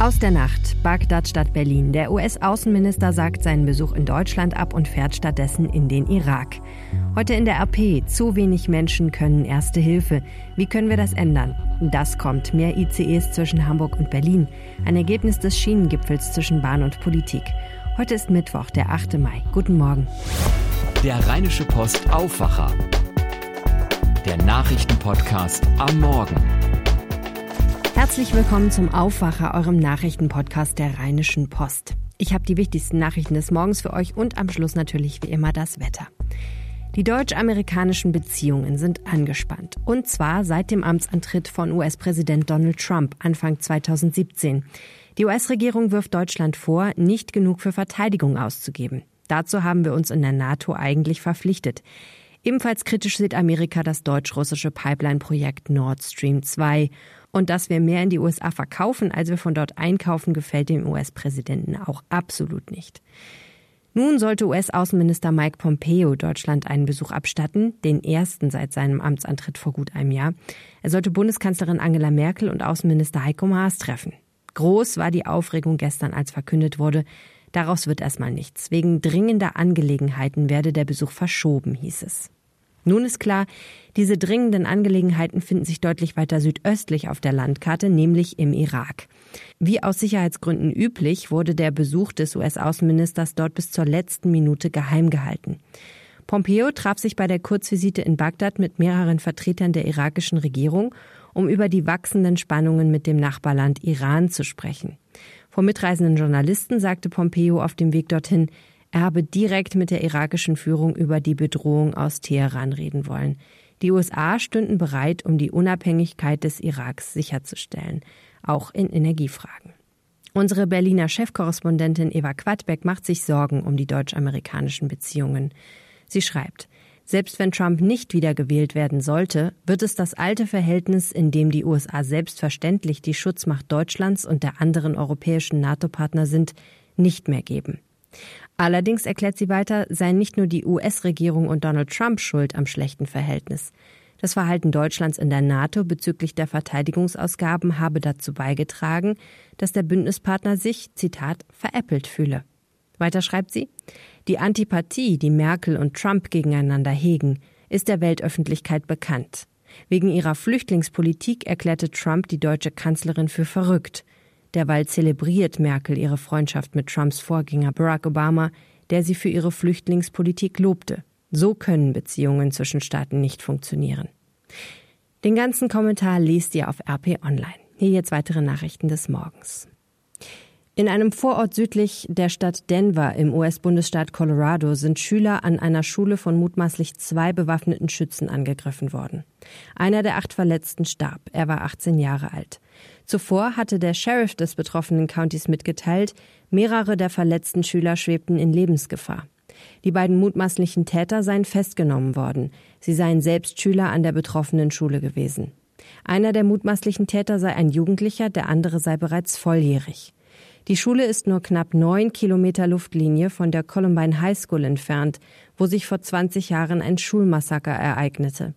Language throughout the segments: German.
Aus der Nacht, Bagdad statt Berlin. Der US-Außenminister sagt seinen Besuch in Deutschland ab und fährt stattdessen in den Irak. Heute in der RP, zu wenig Menschen können Erste Hilfe. Wie können wir das ändern? Das kommt. Mehr ICEs zwischen Hamburg und Berlin. Ein Ergebnis des Schienengipfels zwischen Bahn und Politik. Heute ist Mittwoch, der 8. Mai. Guten Morgen. Der Rheinische Post Aufwacher. Der Nachrichtenpodcast am Morgen. Herzlich willkommen zum Aufwacher, eurem Nachrichtenpodcast der Rheinischen Post. Ich habe die wichtigsten Nachrichten des Morgens für euch und am Schluss natürlich wie immer das Wetter. Die deutsch-amerikanischen Beziehungen sind angespannt. Und zwar seit dem Amtsantritt von US-Präsident Donald Trump Anfang 2017. Die US-Regierung wirft Deutschland vor, nicht genug für Verteidigung auszugeben. Dazu haben wir uns in der NATO eigentlich verpflichtet. Ebenfalls kritisch sieht Amerika das deutsch-russische Pipeline-Projekt Nord Stream 2 und dass wir mehr in die USA verkaufen, als wir von dort einkaufen, gefällt dem US-Präsidenten auch absolut nicht. Nun sollte US-Außenminister Mike Pompeo Deutschland einen Besuch abstatten, den ersten seit seinem Amtsantritt vor gut einem Jahr. Er sollte Bundeskanzlerin Angela Merkel und Außenminister Heiko Maas treffen. Groß war die Aufregung gestern, als verkündet wurde, daraus wird erstmal nichts. Wegen dringender Angelegenheiten werde der Besuch verschoben, hieß es. Nun ist klar, diese dringenden Angelegenheiten finden sich deutlich weiter südöstlich auf der Landkarte, nämlich im Irak. Wie aus Sicherheitsgründen üblich, wurde der Besuch des US-Außenministers dort bis zur letzten Minute geheim gehalten. Pompeo traf sich bei der Kurzvisite in Bagdad mit mehreren Vertretern der irakischen Regierung, um über die wachsenden Spannungen mit dem Nachbarland Iran zu sprechen. Vor mitreisenden Journalisten sagte Pompeo auf dem Weg dorthin, habe direkt mit der irakischen Führung über die Bedrohung aus Teheran reden wollen. Die USA stünden bereit, um die Unabhängigkeit des Iraks sicherzustellen, auch in Energiefragen. Unsere Berliner Chefkorrespondentin Eva Quadbeck macht sich Sorgen um die deutsch-amerikanischen Beziehungen. Sie schreibt, selbst wenn Trump nicht wiedergewählt werden sollte, wird es das alte Verhältnis, in dem die USA selbstverständlich die Schutzmacht Deutschlands und der anderen europäischen NATO-Partner sind, nicht mehr geben. Allerdings erklärt sie weiter, seien nicht nur die US-Regierung und Donald Trump schuld am schlechten Verhältnis. Das Verhalten Deutschlands in der NATO bezüglich der Verteidigungsausgaben habe dazu beigetragen, dass der Bündnispartner sich, Zitat, veräppelt fühle. Weiter schreibt sie, die Antipathie, die Merkel und Trump gegeneinander hegen, ist der Weltöffentlichkeit bekannt. Wegen ihrer Flüchtlingspolitik erklärte Trump die deutsche Kanzlerin für verrückt. Derweil zelebriert Merkel ihre Freundschaft mit Trumps Vorgänger Barack Obama, der sie für ihre Flüchtlingspolitik lobte. So können Beziehungen zwischen Staaten nicht funktionieren. Den ganzen Kommentar liest ihr auf RP Online. Hier jetzt weitere Nachrichten des Morgens. In einem Vorort südlich der Stadt Denver im US-Bundesstaat Colorado sind Schüler an einer Schule von mutmaßlich zwei bewaffneten Schützen angegriffen worden. Einer der acht Verletzten starb. Er war 18 Jahre alt. Zuvor hatte der Sheriff des betroffenen Countys mitgeteilt, mehrere der verletzten Schüler schwebten in Lebensgefahr. Die beiden mutmaßlichen Täter seien festgenommen worden. Sie seien selbst Schüler an der betroffenen Schule gewesen. Einer der mutmaßlichen Täter sei ein Jugendlicher, der andere sei bereits volljährig. Die Schule ist nur knapp neun Kilometer Luftlinie von der Columbine High School entfernt, wo sich vor 20 Jahren ein Schulmassaker ereignete.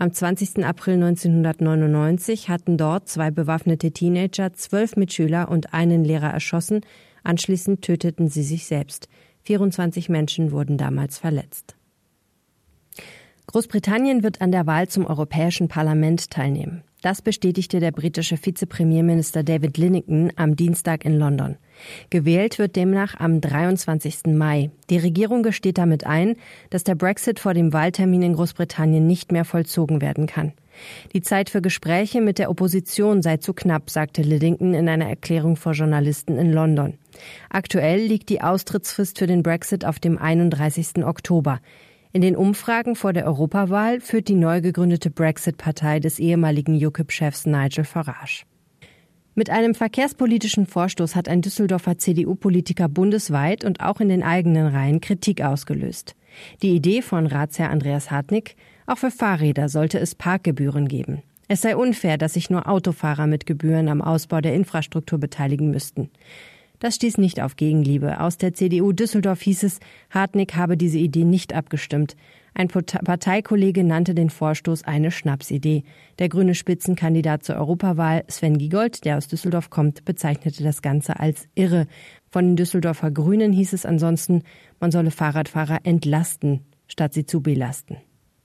Am 20. April 1999 hatten dort zwei bewaffnete Teenager zwölf Mitschüler und einen Lehrer erschossen. Anschließend töteten sie sich selbst. 24 Menschen wurden damals verletzt. Großbritannien wird an der Wahl zum Europäischen Parlament teilnehmen. Das bestätigte der britische Vizepremierminister David Linnington am Dienstag in London. Gewählt wird demnach am 23. Mai. Die Regierung gesteht damit ein, dass der Brexit vor dem Wahltermin in Großbritannien nicht mehr vollzogen werden kann. Die Zeit für Gespräche mit der Opposition sei zu knapp, sagte Liddington in einer Erklärung vor Journalisten in London. Aktuell liegt die Austrittsfrist für den Brexit auf dem 31. Oktober. In den Umfragen vor der Europawahl führt die neu gegründete Brexit-Partei des ehemaligen UKIP-Chefs Nigel Farage. Mit einem verkehrspolitischen Vorstoß hat ein Düsseldorfer CDU-Politiker bundesweit und auch in den eigenen Reihen Kritik ausgelöst. Die Idee von Ratsherr Andreas Hartnick, auch für Fahrräder sollte es Parkgebühren geben. Es sei unfair, dass sich nur Autofahrer mit Gebühren am Ausbau der Infrastruktur beteiligen müssten. Das stieß nicht auf Gegenliebe. Aus der CDU Düsseldorf hieß es, Hartnick habe diese Idee nicht abgestimmt. Ein Parteikollege nannte den Vorstoß eine Schnapsidee. Der grüne Spitzenkandidat zur Europawahl, Sven Giegold, der aus Düsseldorf kommt, bezeichnete das Ganze als irre. Von den Düsseldorfer Grünen hieß es ansonsten, man solle Fahrradfahrer entlasten, statt sie zu belasten.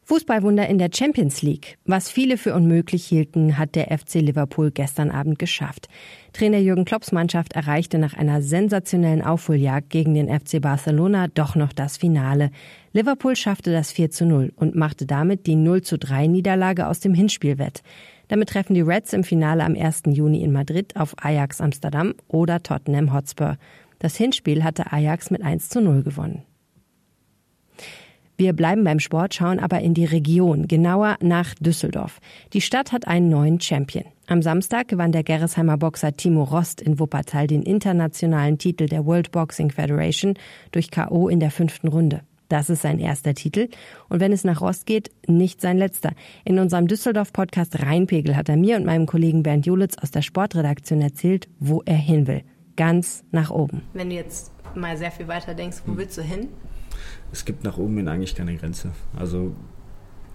Fußballwunder in der Champions League. Was viele für unmöglich hielten, hat der FC Liverpool gestern Abend geschafft. Trainer Jürgen Klopps Mannschaft erreichte nach einer sensationellen Aufholjagd gegen den FC Barcelona doch noch das Finale. Liverpool schaffte das 4 zu 0 und machte damit die 0 zu 3 Niederlage aus dem Hinspiel wett. Damit treffen die Reds im Finale am 1. Juni in Madrid auf Ajax Amsterdam oder Tottenham Hotspur. Das Hinspiel hatte Ajax mit 1 zu 0 gewonnen. Wir bleiben beim Sport, schauen aber in die Region, genauer nach Düsseldorf. Die Stadt hat einen neuen Champion. Am Samstag gewann der Gerresheimer Boxer Timo Rost in Wuppertal den internationalen Titel der World Boxing Federation durch K.O. in der fünften Runde. Das ist sein erster Titel. Und wenn es nach Rost geht, nicht sein letzter. In unserem Düsseldorf-Podcast Rheinpegel hat er mir und meinem Kollegen Bernd Julitz aus der Sportredaktion erzählt, wo er hin will. Ganz nach oben. Wenn du jetzt mal sehr viel weiter denkst, wo willst du hin? Es gibt nach oben hin eigentlich keine Grenze. Also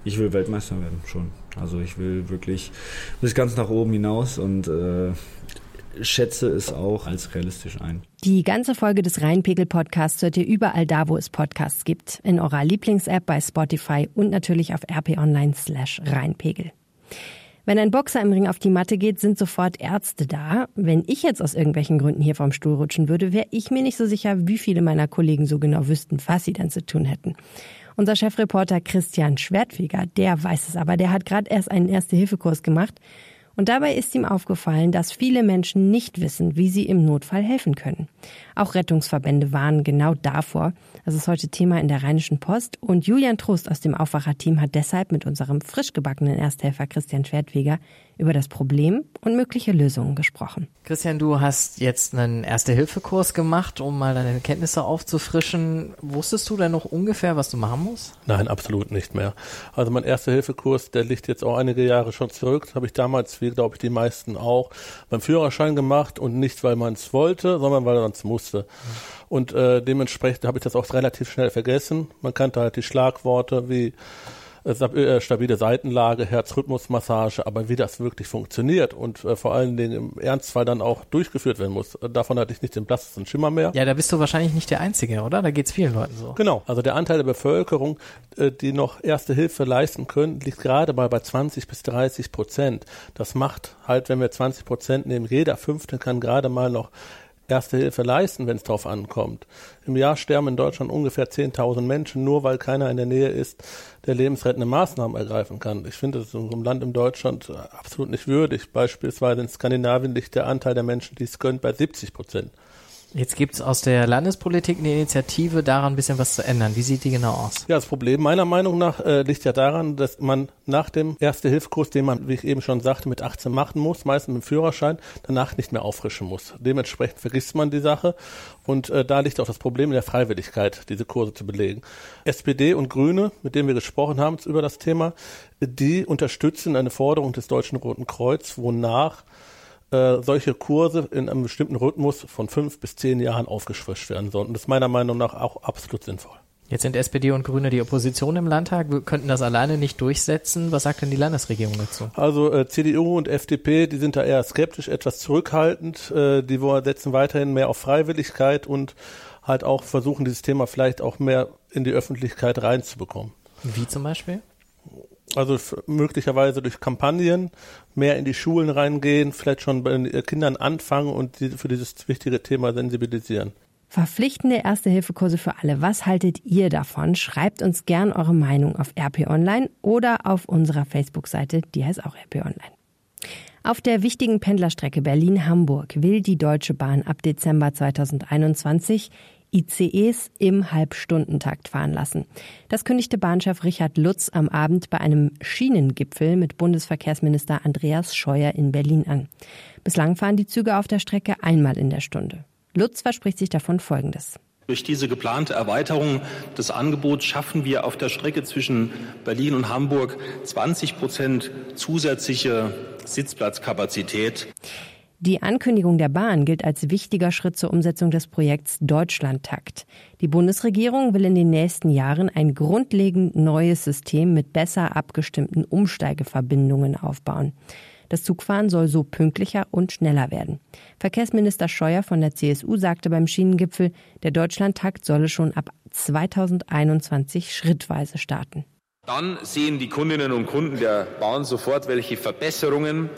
ich will Weltmeister werden schon. Also ich will wirklich bis ganz nach oben hinaus und äh, schätze es auch als realistisch ein. Die ganze Folge des Rheinpegel-Podcasts hört ihr überall da, wo es Podcasts gibt. In eurer Lieblings-App bei Spotify und natürlich auf rp-online slash Rheinpegel. Wenn ein Boxer im Ring auf die Matte geht, sind sofort Ärzte da. Wenn ich jetzt aus irgendwelchen Gründen hier vom Stuhl rutschen würde, wäre ich mir nicht so sicher, wie viele meiner Kollegen so genau wüssten, was sie dann zu tun hätten. Unser Chefreporter Christian Schwertfeger, der weiß es aber, der hat gerade erst einen Erste-Hilfe-Kurs gemacht und dabei ist ihm aufgefallen, dass viele Menschen nicht wissen, wie sie im Notfall helfen können. Auch Rettungsverbände warnen genau davor. Das ist heute Thema in der Rheinischen Post. Und Julian Trost aus dem Aufwacherteam hat deshalb mit unserem frisch gebackenen Ersthelfer Christian Schwertweger über das Problem und mögliche Lösungen gesprochen. Christian, du hast jetzt einen Erste-Hilfe-Kurs gemacht, um mal deine Kenntnisse aufzufrischen. Wusstest du denn noch ungefähr, was du machen musst? Nein, absolut nicht mehr. Also mein Erste-Hilfe-Kurs, der liegt jetzt auch einige Jahre schon zurück. Das habe ich damals, wie glaube ich die meisten auch, beim Führerschein gemacht und nicht, weil man es wollte, sondern weil man es musste. Und äh, dementsprechend habe ich das auch relativ schnell vergessen. Man kannte halt die Schlagworte wie stabile Seitenlage, Herzrhythmusmassage, aber wie das wirklich funktioniert und äh, vor allen Dingen im Ernstfall dann auch durchgeführt werden muss, äh, davon hatte ich nicht den blassesten Schimmer mehr. Ja, da bist du wahrscheinlich nicht der Einzige, oder? Da geht's vielen Leuten so. Genau, also der Anteil der Bevölkerung, äh, die noch erste Hilfe leisten können, liegt gerade mal bei 20 bis 30 Prozent. Das macht halt, wenn wir 20 Prozent nehmen, jeder Fünfte kann gerade mal noch Erste Hilfe leisten, wenn es darauf ankommt. Im Jahr sterben in Deutschland ungefähr 10.000 Menschen, nur weil keiner in der Nähe ist, der lebensrettende Maßnahmen ergreifen kann. Ich finde das in unserem Land in Deutschland absolut nicht würdig. Beispielsweise in Skandinavien liegt der Anteil der Menschen, die es können, bei 70 Prozent. Jetzt gibt es aus der Landespolitik eine Initiative, daran ein bisschen was zu ändern. Wie sieht die genau aus? Ja, das Problem meiner Meinung nach äh, liegt ja daran, dass man nach dem Erste-Hilfe-Kurs, den man, wie ich eben schon sagte, mit 18 machen muss, meistens mit dem Führerschein, danach nicht mehr auffrischen muss. Dementsprechend vergisst man die Sache und äh, da liegt auch das Problem in der Freiwilligkeit, diese Kurse zu belegen. SPD und Grüne, mit denen wir gesprochen haben über das Thema, die unterstützen eine Forderung des Deutschen Roten Kreuz, wonach äh, solche Kurse in einem bestimmten Rhythmus von fünf bis zehn Jahren aufgefrischt werden sollen. Und das ist meiner Meinung nach auch absolut sinnvoll. Jetzt sind SPD und Grüne die Opposition im Landtag. Wir könnten das alleine nicht durchsetzen. Was sagt denn die Landesregierung dazu? Also äh, CDU und FDP, die sind da eher skeptisch, etwas zurückhaltend. Äh, die setzen weiterhin mehr auf Freiwilligkeit und halt auch versuchen, dieses Thema vielleicht auch mehr in die Öffentlichkeit reinzubekommen. Wie zum Beispiel? Also möglicherweise durch Kampagnen mehr in die Schulen reingehen, vielleicht schon bei den Kindern anfangen und die für dieses wichtige Thema sensibilisieren. Verpflichtende Erste-Hilfe-Kurse für alle. Was haltet ihr davon? Schreibt uns gern eure Meinung auf RP Online oder auf unserer Facebook-Seite, die heißt auch RP Online. Auf der wichtigen Pendlerstrecke Berlin-Hamburg will die Deutsche Bahn ab Dezember 2021 ICEs im Halbstundentakt fahren lassen. Das kündigte Bahnchef Richard Lutz am Abend bei einem Schienengipfel mit Bundesverkehrsminister Andreas Scheuer in Berlin an. Bislang fahren die Züge auf der Strecke einmal in der Stunde. Lutz verspricht sich davon Folgendes. Durch diese geplante Erweiterung des Angebots schaffen wir auf der Strecke zwischen Berlin und Hamburg 20 Prozent zusätzliche Sitzplatzkapazität. Die Ankündigung der Bahn gilt als wichtiger Schritt zur Umsetzung des Projekts Deutschlandtakt. Die Bundesregierung will in den nächsten Jahren ein grundlegend neues System mit besser abgestimmten Umsteigeverbindungen aufbauen. Das Zugfahren soll so pünktlicher und schneller werden. Verkehrsminister Scheuer von der CSU sagte beim Schienengipfel, der Deutschlandtakt solle schon ab 2021 schrittweise starten. Dann sehen die Kundinnen und Kunden der Bahn sofort, welche Verbesserungen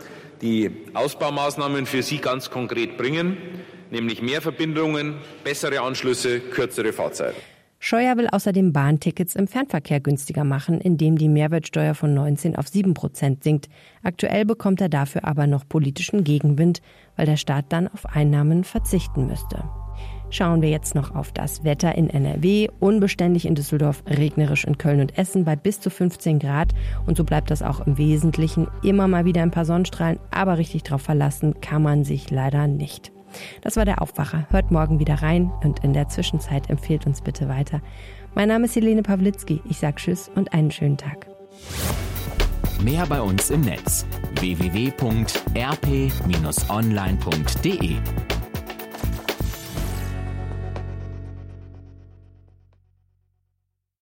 die Ausbaumaßnahmen für sie ganz konkret bringen, nämlich mehr Verbindungen, bessere Anschlüsse, kürzere Fahrzeiten. Scheuer will außerdem Bahntickets im Fernverkehr günstiger machen, indem die Mehrwertsteuer von 19 auf 7 Prozent sinkt. Aktuell bekommt er dafür aber noch politischen Gegenwind, weil der Staat dann auf Einnahmen verzichten müsste. Schauen wir jetzt noch auf das Wetter in NRW. Unbeständig in Düsseldorf, regnerisch in Köln und Essen bei bis zu 15 Grad. Und so bleibt das auch im Wesentlichen. Immer mal wieder ein paar Sonnenstrahlen, aber richtig drauf verlassen kann man sich leider nicht. Das war der Aufwacher. Hört morgen wieder rein und in der Zwischenzeit empfehlt uns bitte weiter. Mein Name ist Helene Pawlitzki. Ich sage Tschüss und einen schönen Tag. Mehr bei uns im Netz www.rp-online.de